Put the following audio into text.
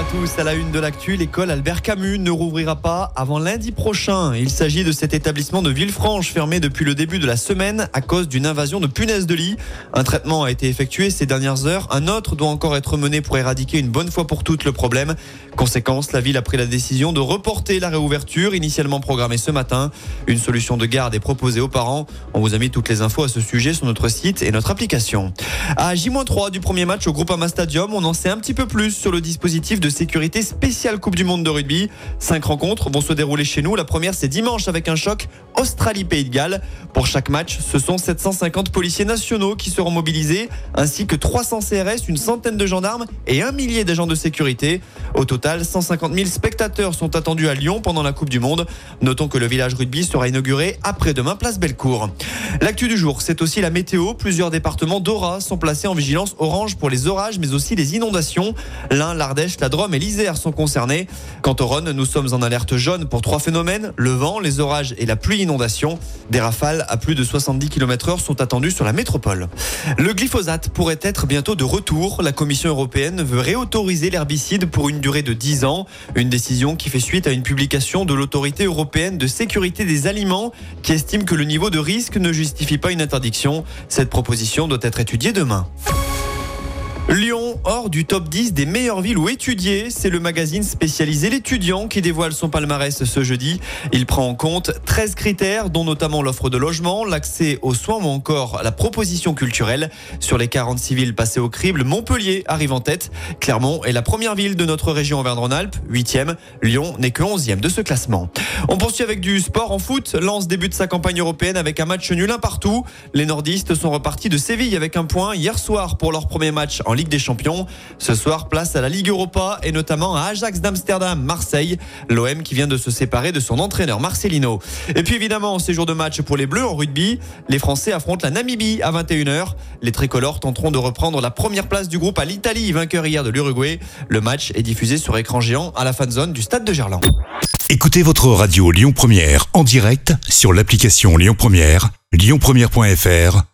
À tous, à la une de l'actu, l'école Albert Camus ne rouvrira pas avant lundi prochain. Il s'agit de cet établissement de Villefranche fermé depuis le début de la semaine à cause d'une invasion de punaises de lit. Un traitement a été effectué ces dernières heures, un autre doit encore être mené pour éradiquer une bonne fois pour toutes le problème. Conséquence, la ville a pris la décision de reporter la réouverture initialement programmée ce matin. Une solution de garde est proposée aux parents. On vous a mis toutes les infos à ce sujet sur notre site et notre application. À J-3 du premier match au Groupama Stadium, on en sait un petit peu plus sur le dispositif de sécurité spéciale Coupe du Monde de rugby. Cinq rencontres vont se dérouler chez nous. La première, c'est dimanche avec un choc Australie-Pays de Galles. Pour chaque match, ce sont 750 policiers nationaux qui seront mobilisés, ainsi que 300 CRS, une centaine de gendarmes et un millier d'agents de sécurité. Au total, 150 000 spectateurs sont attendus à Lyon pendant la Coupe du Monde. Notons que le village rugby sera inauguré après-demain, place Bellecour. L'actu du jour, c'est aussi la météo. Plusieurs départements d'Ora sont placés en vigilance orange pour les orages, mais aussi les inondations. L'Ain, l'Ardèche, la Drôme et l'Isère sont concernés. Quant au Rhône, nous sommes en alerte jaune pour trois phénomènes le vent, les orages et la pluie inondation. Des rafales à plus de 70 km/h sont attendues sur la métropole. Le glyphosate pourrait être bientôt de retour. La Commission européenne veut réautoriser l'herbicide pour une durée de 10 ans. Une décision qui fait suite à une publication de l'autorité européenne de sécurité des aliments qui estime que le niveau de risque ne justifie pas une interdiction. Cette proposition doit être étudiée demain. Lyon, hors du top 10 des meilleures villes où étudier, c'est le magazine spécialisé L'étudiant qui dévoile son palmarès ce jeudi. Il prend en compte 13 critères, dont notamment l'offre de logement, l'accès aux soins ou encore la proposition culturelle. Sur les 46 villes passées au crible, Montpellier arrive en tête. Clermont est la première ville de notre région Auvergne-Rhône-Alpes, 8e. Lyon n'est que 11e de ce classement. On poursuit avec du sport en foot. Lance débute sa campagne européenne avec un match nul un partout. Les nordistes sont repartis de Séville avec un point hier soir pour leur premier match en Ligue des Champions. Ce soir, place à la Ligue Europa et notamment à Ajax d'Amsterdam, Marseille. L'OM qui vient de se séparer de son entraîneur Marcelino. Et puis évidemment, séjour de match pour les Bleus en rugby. Les Français affrontent la Namibie à 21h. Les tricolores tenteront de reprendre la première place du groupe à l'Italie, vainqueur hier de l'Uruguay. Le match est diffusé sur écran géant à la fan zone du stade de Gerland. Écoutez votre radio Lyon Première en direct sur l'application Lyon Première, lyonpremière.fr